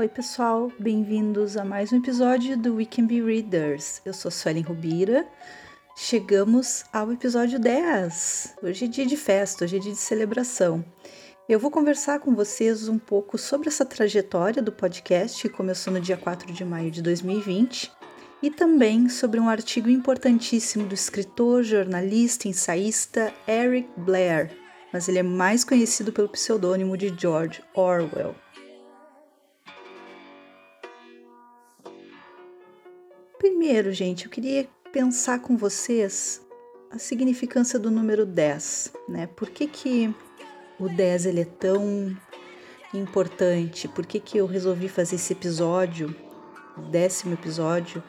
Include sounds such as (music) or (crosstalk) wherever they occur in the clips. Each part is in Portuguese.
Oi, pessoal, bem-vindos a mais um episódio do We Can Be Readers. Eu sou Suelen Rubira. Chegamos ao episódio 10. Hoje é dia de festa, hoje é dia de celebração. Eu vou conversar com vocês um pouco sobre essa trajetória do podcast que começou no dia 4 de maio de 2020 e também sobre um artigo importantíssimo do escritor, jornalista, ensaísta Eric Blair, mas ele é mais conhecido pelo pseudônimo de George Orwell. Primeiro, gente, eu queria pensar com vocês a significância do número 10, né? Por que, que o 10 ele é tão importante? Por que, que eu resolvi fazer esse episódio, o décimo episódio,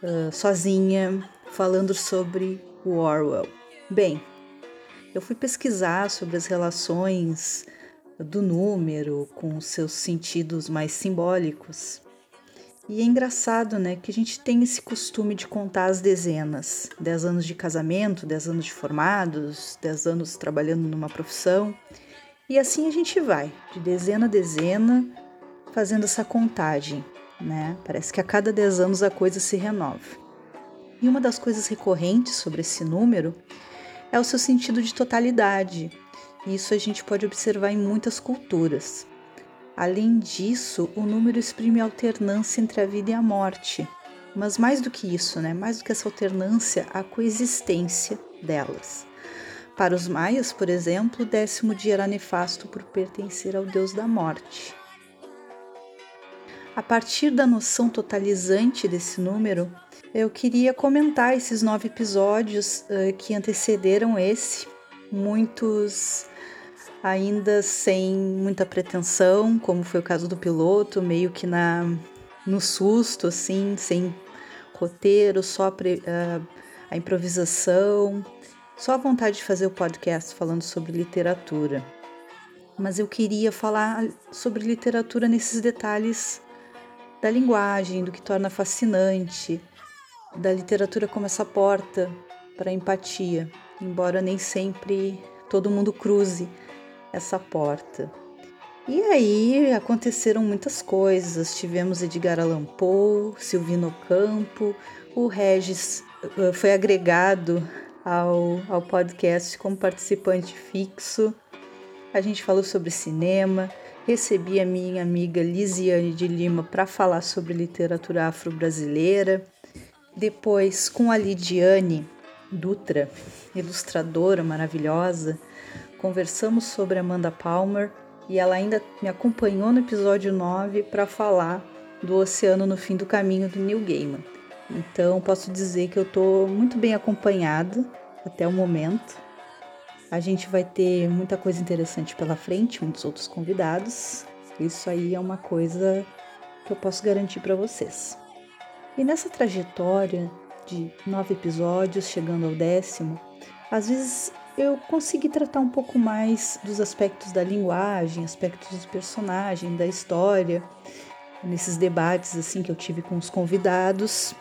uh, sozinha, falando sobre o Orwell? Bem, eu fui pesquisar sobre as relações do número com seus sentidos mais simbólicos. E é engraçado, né, que a gente tem esse costume de contar as dezenas. 10 anos de casamento, 10 anos de formados, 10 anos trabalhando numa profissão. E assim a gente vai, de dezena a dezena, fazendo essa contagem, né? Parece que a cada 10 anos a coisa se renova. E uma das coisas recorrentes sobre esse número é o seu sentido de totalidade. E isso a gente pode observar em muitas culturas. Além disso, o número exprime a alternância entre a vida e a morte. Mas mais do que isso, né? Mais do que essa alternância, a coexistência delas. Para os maias, por exemplo, o décimo dia era nefasto por pertencer ao deus da morte. A partir da noção totalizante desse número, eu queria comentar esses nove episódios uh, que antecederam esse, muitos ainda sem muita pretensão, como foi o caso do piloto, meio que na no susto, assim, sem roteiro, só a, uh, a improvisação, só a vontade de fazer o podcast falando sobre literatura. Mas eu queria falar sobre literatura nesses detalhes da linguagem, do que torna fascinante, da literatura como essa porta para a empatia, embora nem sempre todo mundo cruze essa porta. E aí aconteceram muitas coisas. Tivemos Edgar Allan Poe, Silvino Campo, o Regis eh, foi agregado ao, ao podcast como participante fixo. A gente falou sobre cinema, recebi a minha amiga Lisiane de Lima para falar sobre literatura afro-brasileira. Depois, com a Lidiane Dutra, ilustradora maravilhosa, conversamos sobre Amanda Palmer e ela ainda me acompanhou no episódio 9 para falar do Oceano no Fim do Caminho do Neil Gaiman. Então posso dizer que eu estou muito bem acompanhada até o momento. A gente vai ter muita coisa interessante pela frente, muitos outros convidados. Isso aí é uma coisa que eu posso garantir para vocês. E nessa trajetória de nove episódios, chegando ao décimo, às vezes eu consegui tratar um pouco mais dos aspectos da linguagem, aspectos dos personagens, da história, nesses debates assim que eu tive com os convidados.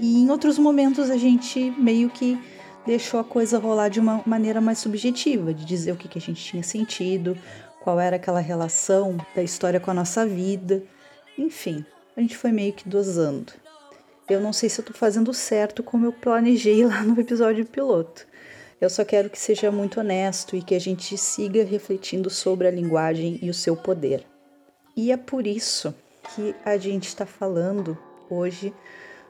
E em outros momentos a gente meio que deixou a coisa rolar de uma maneira mais subjetiva, de dizer o que, que a gente tinha sentido, qual era aquela relação da história com a nossa vida. Enfim, a gente foi meio que dosando. Eu não sei se eu tô fazendo certo como eu planejei lá no episódio piloto. Eu só quero que seja muito honesto e que a gente siga refletindo sobre a linguagem e o seu poder. E é por isso que a gente está falando hoje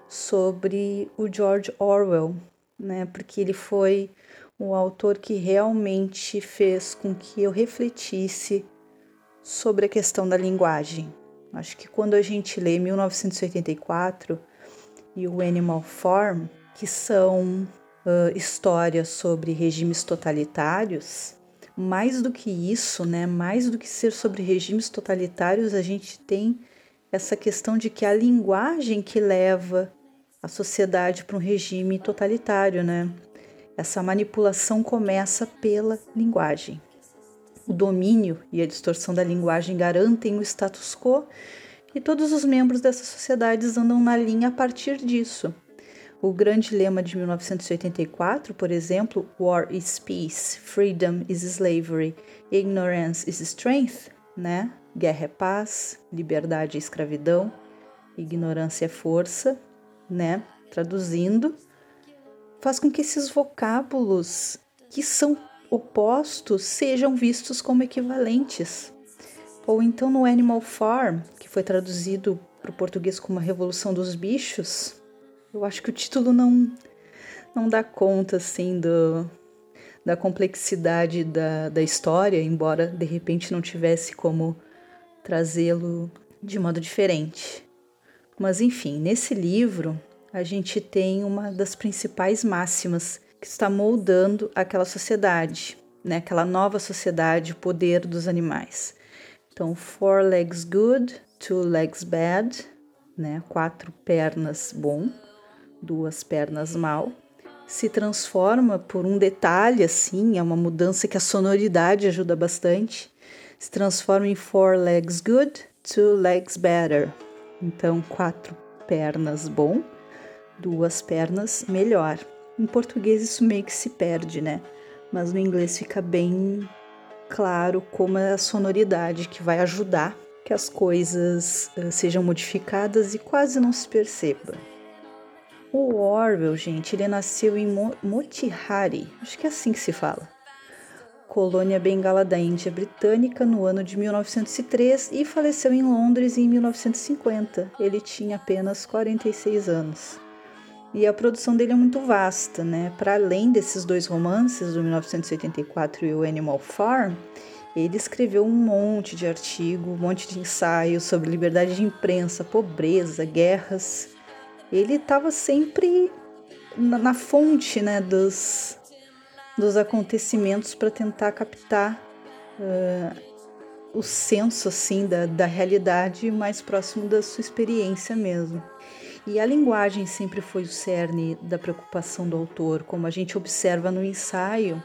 sobre o George Orwell, né? Porque ele foi o autor que realmente fez com que eu refletisse sobre a questão da linguagem. Acho que quando a gente lê 1984 e o Animal Farm, que são uh, histórias sobre regimes totalitários, mais do que isso, né, mais do que ser sobre regimes totalitários, a gente tem essa questão de que a linguagem que leva a sociedade para um regime totalitário, né? Essa manipulação começa pela linguagem. O domínio e a distorção da linguagem garantem o status quo e todos os membros dessas sociedades andam na linha a partir disso. O grande lema de 1984, por exemplo, War is Peace, Freedom is Slavery, Ignorance is Strength, né? guerra é paz, liberdade é escravidão, ignorância é força, né? Traduzindo, faz com que esses vocábulos que são opostos sejam vistos como equivalentes. Ou então no Animal Farm, que foi traduzido para o português como a Revolução dos Bichos, eu acho que o título não, não dá conta assim do, da complexidade da, da história, embora de repente não tivesse como trazê-lo de modo diferente. Mas enfim, nesse livro a gente tem uma das principais máximas que está moldando aquela sociedade, né? aquela nova sociedade, o poder dos animais. Então, four legs good, two legs bad, né? quatro pernas bom, duas pernas mal, se transforma por um detalhe assim, é uma mudança que a sonoridade ajuda bastante, se transforma em four legs good, two legs better. Então, quatro pernas bom, duas pernas melhor. Em português isso meio que se perde, né? Mas no inglês fica bem claro como é a sonoridade que vai ajudar que as coisas uh, sejam modificadas e quase não se perceba. O Orwell, gente, ele nasceu em Motihari, acho que é assim que se fala, colônia bengala da Índia Britânica, no ano de 1903 e faleceu em Londres em 1950. Ele tinha apenas 46 anos. E a produção dele é muito vasta, né? Para além desses dois romances, do 1984 e o Animal Farm, ele escreveu um monte de artigo, um monte de ensaios sobre liberdade de imprensa, pobreza, guerras. Ele estava sempre na, na, fonte, né, dos, dos acontecimentos para tentar captar uh, o senso assim da, da realidade mais próximo da sua experiência mesmo. E a linguagem sempre foi o cerne da preocupação do autor, como a gente observa no ensaio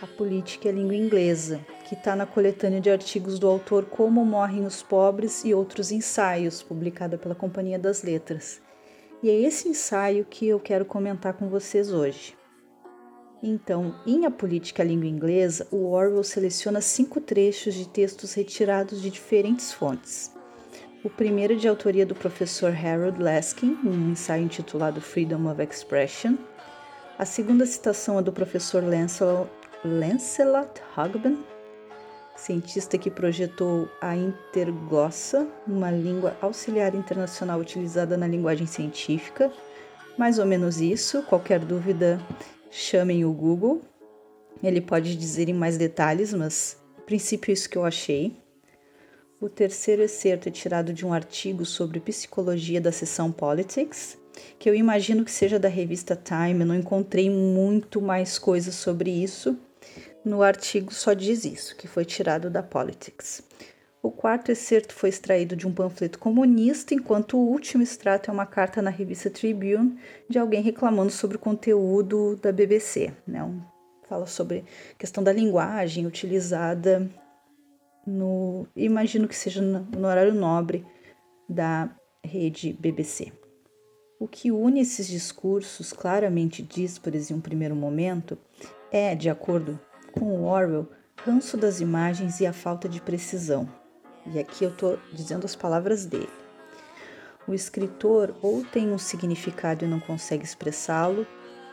A Política e a Língua Inglesa, que está na coletânea de artigos do autor Como Morrem os Pobres e Outros Ensaios, publicada pela Companhia das Letras. E é esse ensaio que eu quero comentar com vocês hoje. Então, em A Política Língua Inglesa, o Orwell seleciona cinco trechos de textos retirados de diferentes fontes. O primeiro é de autoria do professor Harold Laskin, um ensaio intitulado Freedom of Expression. A segunda citação é do professor Lancelot, Lancelot Hogben, cientista que projetou a interglossa, uma língua auxiliar internacional utilizada na linguagem científica. Mais ou menos isso. Qualquer dúvida, chamem o Google. Ele pode dizer em mais detalhes, mas a princípio isso que eu achei. O terceiro excerto é tirado de um artigo sobre psicologia da seção Politics, que eu imagino que seja da revista Time. Eu não encontrei muito mais coisas sobre isso. No artigo só diz isso, que foi tirado da Politics. O quarto excerto foi extraído de um panfleto comunista, enquanto o último extrato é uma carta na revista Tribune de alguém reclamando sobre o conteúdo da BBC. Né? Um, fala sobre questão da linguagem utilizada no imagino que seja no, no horário nobre da rede BBC. O que une esses discursos, claramente díspares em um primeiro momento, é, de acordo com Orwell, ranço das imagens e a falta de precisão. E aqui eu estou dizendo as palavras dele. O escritor ou tem um significado e não consegue expressá-lo,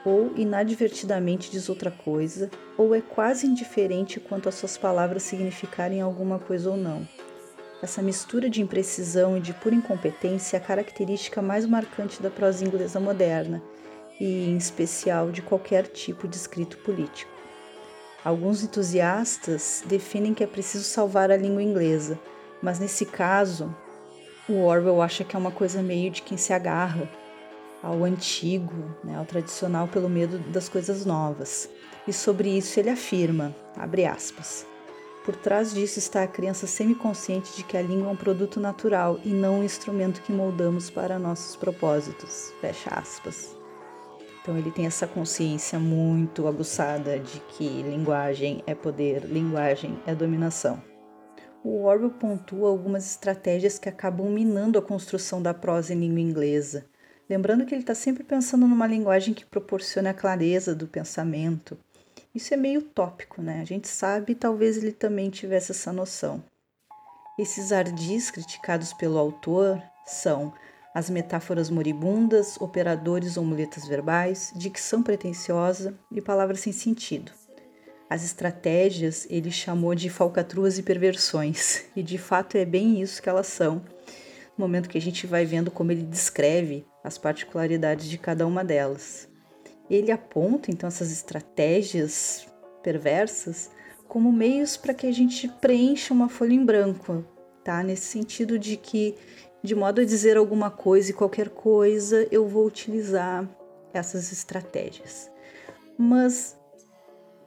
ou inadvertidamente diz outra coisa, ou é quase indiferente quanto às suas palavras significarem alguma coisa ou não. Essa mistura de imprecisão e de pura incompetência é a característica mais marcante da prosa inglesa moderna e, em especial, de qualquer tipo de escrito político. Alguns entusiastas definem que é preciso salvar a língua inglesa, mas nesse caso, o Orwell acha que é uma coisa meio de quem se agarra ao antigo, né, ao tradicional pelo medo das coisas novas. E sobre isso ele afirma, abre aspas, por trás disso está a crença semiconsciente de que a língua é um produto natural e não um instrumento que moldamos para nossos propósitos. Fecha aspas. Então ele tem essa consciência muito aguçada de que linguagem é poder, linguagem é dominação. O Orwell pontua algumas estratégias que acabam minando a construção da prosa em língua inglesa, Lembrando que ele está sempre pensando numa linguagem que proporcione a clareza do pensamento. Isso é meio tópico, né? A gente sabe e talvez ele também tivesse essa noção. Esses ardis criticados pelo autor são as metáforas moribundas, operadores ou muletas verbais, dicção pretensiosa e palavras sem sentido. As estratégias ele chamou de falcatruas e perversões, e de fato é bem isso que elas são, no momento que a gente vai vendo como ele descreve as particularidades de cada uma delas. Ele aponta então essas estratégias perversas como meios para que a gente preencha uma folha em branco, tá? Nesse sentido de que, de modo a dizer alguma coisa e qualquer coisa, eu vou utilizar essas estratégias. Mas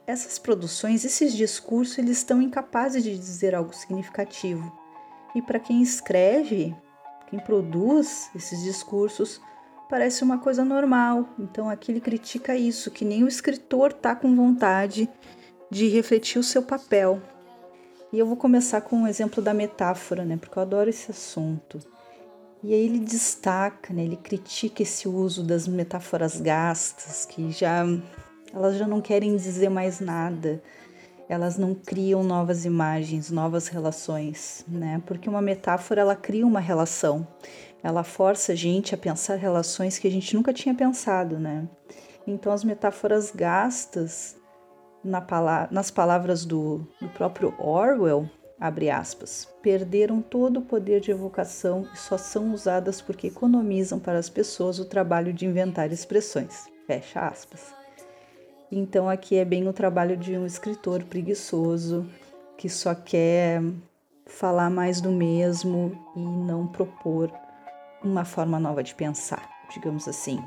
essas produções, esses discursos, eles estão incapazes de dizer algo significativo. E para quem escreve, quem produz esses discursos, parece uma coisa normal. Então aqui ele critica isso, que nem o escritor tá com vontade de refletir o seu papel. E eu vou começar com um exemplo da metáfora, né? Porque eu adoro esse assunto. E aí ele destaca, né? Ele critica esse uso das metáforas gastas, que já elas já não querem dizer mais nada. Elas não criam novas imagens, novas relações, né? Porque uma metáfora ela cria uma relação. Ela força a gente a pensar relações que a gente nunca tinha pensado, né? Então as metáforas gastas na pala nas palavras do, do próprio Orwell, perderam todo o poder de evocação e só são usadas porque economizam para as pessoas o trabalho de inventar expressões. Fecha aspas. Então aqui é bem o trabalho de um escritor preguiçoso que só quer falar mais do mesmo e não propor uma forma nova de pensar, digamos assim.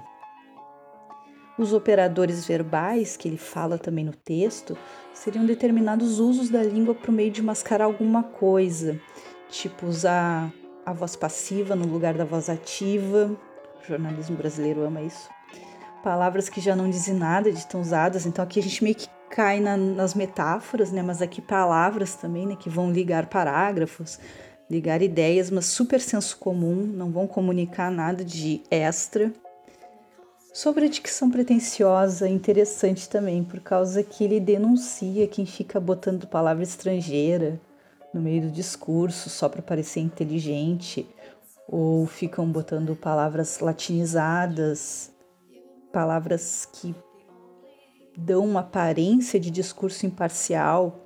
Os operadores verbais, que ele fala também no texto, seriam determinados usos da língua por meio de mascarar alguma coisa, tipo usar a voz passiva no lugar da voz ativa. O jornalismo brasileiro ama isso. Palavras que já não dizem nada de tão usadas, então aqui a gente meio que cai na, nas metáforas, né? Mas aqui palavras também, né? Que vão ligar parágrafos, ligar ideias, mas super senso comum, não vão comunicar nada de extra. Sobre a dicção pretensiosa, interessante também, por causa que ele denuncia quem fica botando palavra estrangeira no meio do discurso só para parecer inteligente, ou ficam botando palavras latinizadas, palavras que dão uma aparência de discurso imparcial,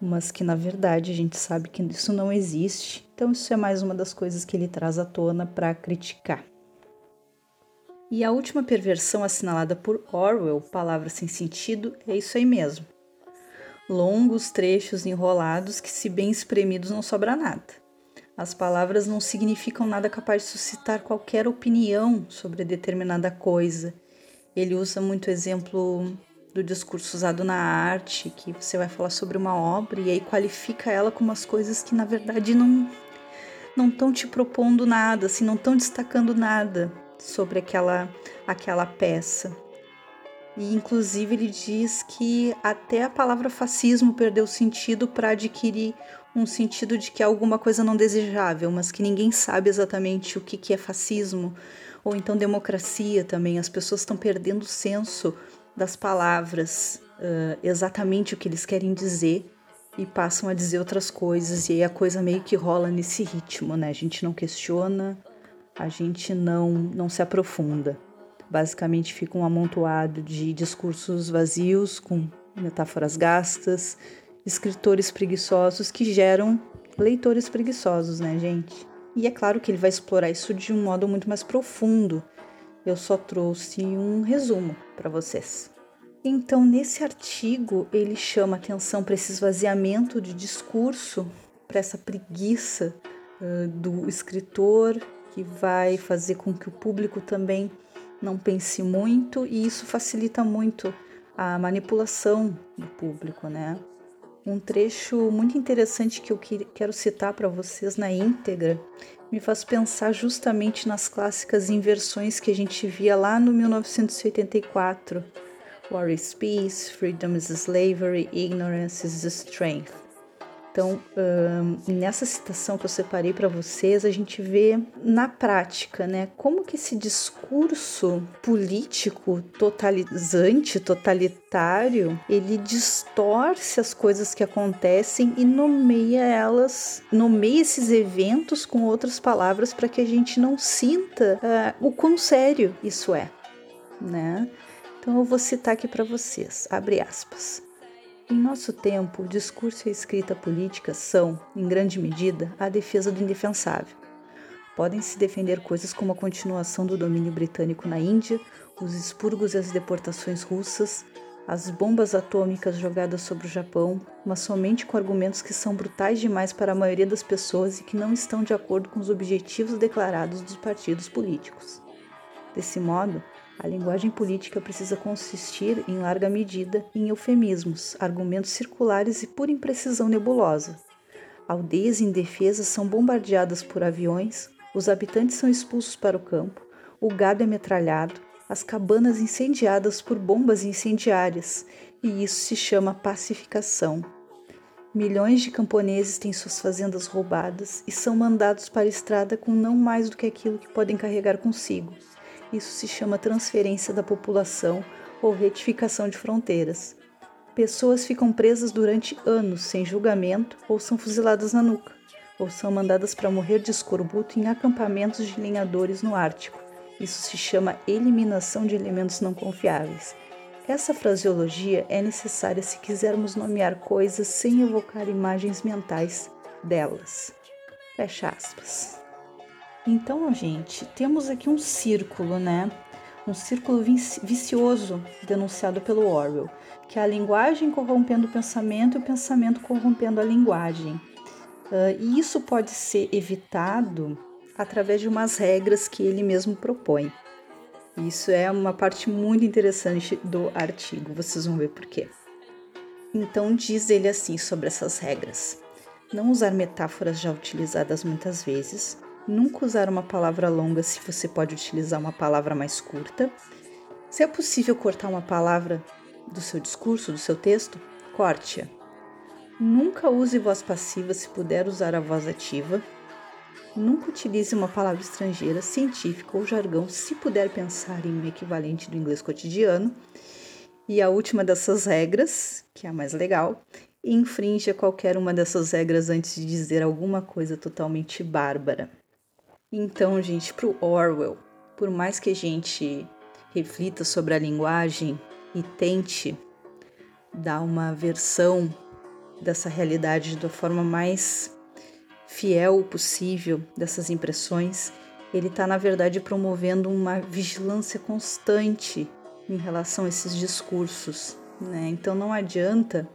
mas que na verdade a gente sabe que isso não existe. Então, isso é mais uma das coisas que ele traz à tona para criticar. E a última perversão assinalada por Orwell, palavras sem sentido, é isso aí mesmo. Longos trechos enrolados que, se bem espremidos, não sobra nada. As palavras não significam nada capaz de suscitar qualquer opinião sobre determinada coisa. Ele usa muito exemplo do discurso usado na arte, que você vai falar sobre uma obra e aí qualifica ela com umas coisas que na verdade não não estão te propondo nada, assim, não estão destacando nada sobre aquela, aquela peça. E inclusive ele diz que até a palavra fascismo perdeu sentido para adquirir um sentido de que é alguma coisa não desejável, mas que ninguém sabe exatamente o que, que é fascismo, ou então democracia também. As pessoas estão perdendo o senso das palavras, uh, exatamente o que eles querem dizer, e passam a dizer outras coisas, e aí a coisa meio que rola nesse ritmo, né? A gente não questiona, a gente não, não se aprofunda. Basicamente fica um amontoado de discursos vazios, com metáforas gastas, escritores preguiçosos que geram leitores preguiçosos, né, gente? E é claro que ele vai explorar isso de um modo muito mais profundo. Eu só trouxe um resumo para vocês. Então, nesse artigo, ele chama atenção para esse esvaziamento de discurso, para essa preguiça uh, do escritor que vai fazer com que o público também não pense muito e isso facilita muito a manipulação do público, né? Um trecho muito interessante que eu quero citar para vocês na íntegra me faz pensar justamente nas clássicas inversões que a gente via lá no 1984. War is peace, freedom is slavery, ignorance is strength. Então, nessa citação que eu separei para vocês, a gente vê na prática, né, como que esse discurso político totalizante, totalitário, ele distorce as coisas que acontecem e nomeia elas, nomeia esses eventos com outras palavras para que a gente não sinta uh, o quão sério isso é, né? Então eu vou citar aqui para vocês, abre aspas. Em nosso tempo, o discurso e a escrita política são, em grande medida, a defesa do indefensável. Podem se defender coisas como a continuação do domínio britânico na Índia, os expurgos e as deportações russas, as bombas atômicas jogadas sobre o Japão, mas somente com argumentos que são brutais demais para a maioria das pessoas e que não estão de acordo com os objetivos declarados dos partidos políticos. Desse modo, a linguagem política precisa consistir, em larga medida, em eufemismos, argumentos circulares e pura imprecisão nebulosa. Aldeias indefesas são bombardeadas por aviões, os habitantes são expulsos para o campo, o gado é metralhado, as cabanas incendiadas por bombas incendiárias, e isso se chama pacificação. Milhões de camponeses têm suas fazendas roubadas e são mandados para a estrada com não mais do que aquilo que podem carregar consigo. Isso se chama transferência da população ou retificação de fronteiras. Pessoas ficam presas durante anos sem julgamento ou são fuziladas na nuca, ou são mandadas para morrer de escorbuto em acampamentos de lenhadores no Ártico. Isso se chama eliminação de elementos não confiáveis. Essa fraseologia é necessária se quisermos nomear coisas sem evocar imagens mentais delas. Fecha aspas. Então, gente, temos aqui um círculo, né? Um círculo vicioso denunciado pelo Orwell, que é a linguagem corrompendo o pensamento e o pensamento corrompendo a linguagem. Uh, e isso pode ser evitado através de umas regras que ele mesmo propõe. Isso é uma parte muito interessante do artigo, vocês vão ver por quê. Então, diz ele assim sobre essas regras: não usar metáforas já utilizadas muitas vezes, Nunca usar uma palavra longa se você pode utilizar uma palavra mais curta. Se é possível cortar uma palavra do seu discurso, do seu texto, corte-a. Nunca use voz passiva se puder usar a voz ativa. Nunca utilize uma palavra estrangeira, científica ou jargão se puder pensar em um equivalente do inglês cotidiano. E a última dessas regras, que é a mais legal, infrinja qualquer uma dessas regras antes de dizer alguma coisa totalmente bárbara. Então, gente, para o Orwell, por mais que a gente reflita sobre a linguagem e tente dar uma versão dessa realidade da forma mais fiel possível dessas impressões, ele está, na verdade, promovendo uma vigilância constante em relação a esses discursos. Né? Então não adianta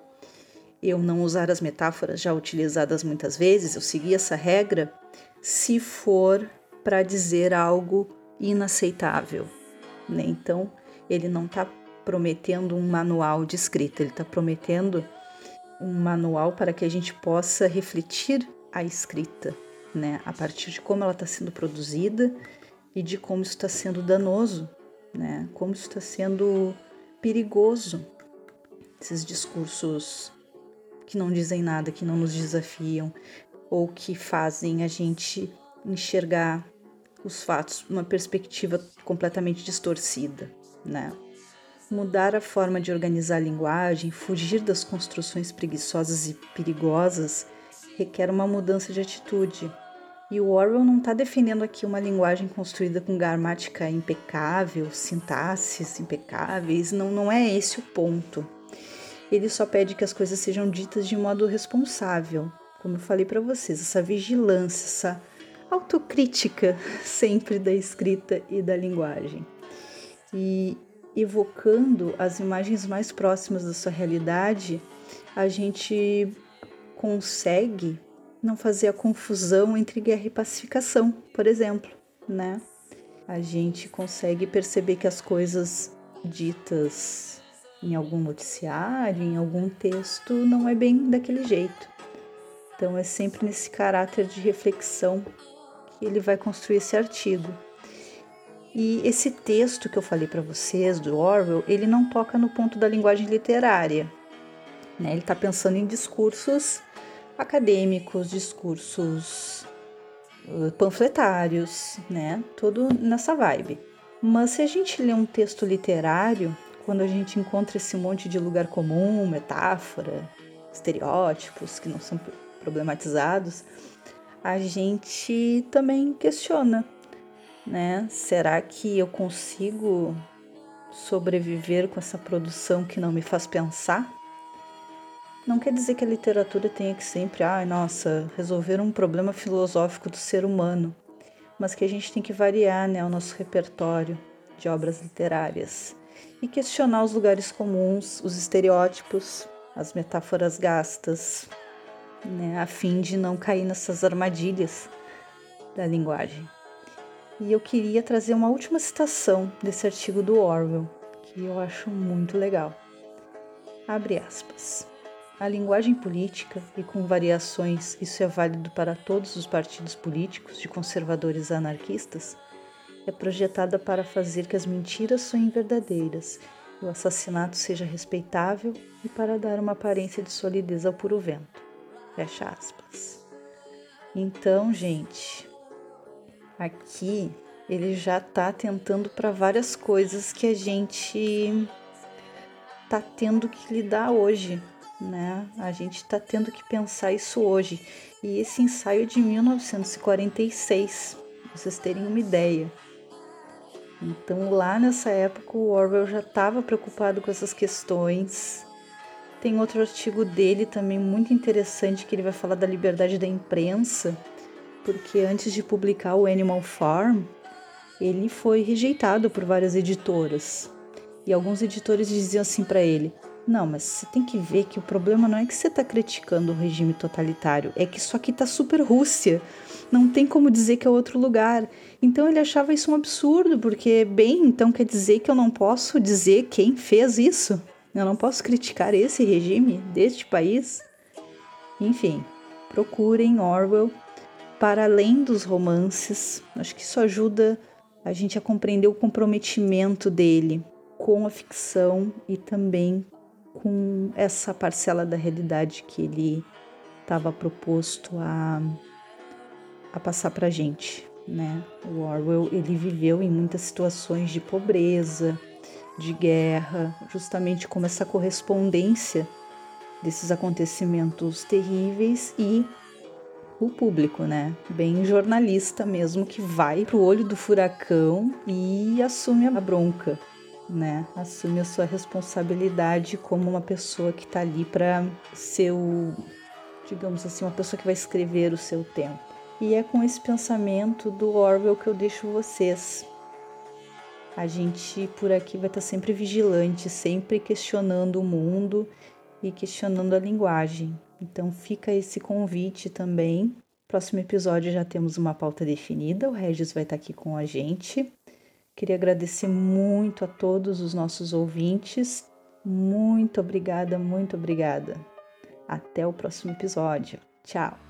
eu não usar as metáforas já utilizadas muitas vezes, eu seguir essa regra se for para dizer algo inaceitável. Né? Então, ele não está prometendo um manual de escrita, ele está prometendo um manual para que a gente possa refletir a escrita, né? a partir de como ela está sendo produzida e de como isso está sendo danoso, né? como isso está sendo perigoso. Esses discursos que não dizem nada, que não nos desafiam, ou que fazem a gente enxergar os fatos uma perspectiva completamente distorcida, né? Mudar a forma de organizar a linguagem, fugir das construções preguiçosas e perigosas requer uma mudança de atitude. E o Orwell não está defendendo aqui uma linguagem construída com gramática impecável, sintaxes impecáveis, não, não é esse o ponto. Ele só pede que as coisas sejam ditas de modo responsável, como eu falei para vocês, essa vigilância, essa autocrítica (laughs) sempre da escrita e da linguagem. E evocando as imagens mais próximas da sua realidade, a gente consegue não fazer a confusão entre guerra e pacificação, por exemplo, né? A gente consegue perceber que as coisas ditas em algum noticiário, em algum texto, não é bem daquele jeito. Então é sempre nesse caráter de reflexão que ele vai construir esse artigo. E esse texto que eu falei para vocês do Orwell, ele não toca no ponto da linguagem literária. Né? Ele está pensando em discursos acadêmicos, discursos panfletários, né? Tudo nessa vibe. Mas se a gente lê um texto literário, quando a gente encontra esse monte de lugar comum, metáfora, estereótipos que não são problematizados, a gente também questiona, né? Será que eu consigo sobreviver com essa produção que não me faz pensar? Não quer dizer que a literatura tenha que sempre, ai, ah, nossa, resolver um problema filosófico do ser humano, mas que a gente tem que variar, né, o nosso repertório de obras literárias e questionar os lugares comuns, os estereótipos, as metáforas gastas, né, a fim de não cair nessas armadilhas da linguagem. E eu queria trazer uma última citação desse artigo do Orwell, que eu acho muito legal. Abre aspas. A linguagem política, e com variações, isso é válido para todos os partidos políticos, de conservadores a anarquistas, é projetada para fazer que as mentiras sonhem verdadeiras o assassinato seja respeitável e para dar uma aparência de solidez ao puro vento. Fecha aspas. Então, gente, aqui ele já está tentando para várias coisas que a gente está tendo que lidar hoje, né? A gente está tendo que pensar isso hoje. E esse ensaio é de 1946, pra vocês terem uma ideia. Então, lá nessa época, o Orwell já estava preocupado com essas questões. Tem outro artigo dele também muito interessante que ele vai falar da liberdade da imprensa, porque antes de publicar o Animal Farm, ele foi rejeitado por várias editoras. E alguns editores diziam assim para ele: não, mas você tem que ver que o problema não é que você está criticando o regime totalitário, é que isso aqui está super Rússia. Não tem como dizer que é outro lugar. Então ele achava isso um absurdo, porque, bem, então quer dizer que eu não posso dizer quem fez isso? Eu não posso criticar esse regime deste país? Enfim, procurem Orwell para além dos romances. Acho que isso ajuda a gente a compreender o comprometimento dele com a ficção e também com essa parcela da realidade que ele estava proposto a, a passar para a gente, né? O Orwell ele viveu em muitas situações de pobreza, de guerra, justamente como essa correspondência desses acontecimentos terríveis e o público, né? Bem jornalista mesmo que vai pro olho do furacão e assume a bronca né? Assume a sua responsabilidade como uma pessoa que está ali para ser o, digamos assim, uma pessoa que vai escrever o seu tempo. E é com esse pensamento do Orwell que eu deixo vocês. A gente por aqui vai estar sempre vigilante, sempre questionando o mundo e questionando a linguagem. Então fica esse convite também. Próximo episódio já temos uma pauta definida, o Regis vai estar aqui com a gente. Queria agradecer muito a todos os nossos ouvintes. Muito obrigada, muito obrigada. Até o próximo episódio. Tchau!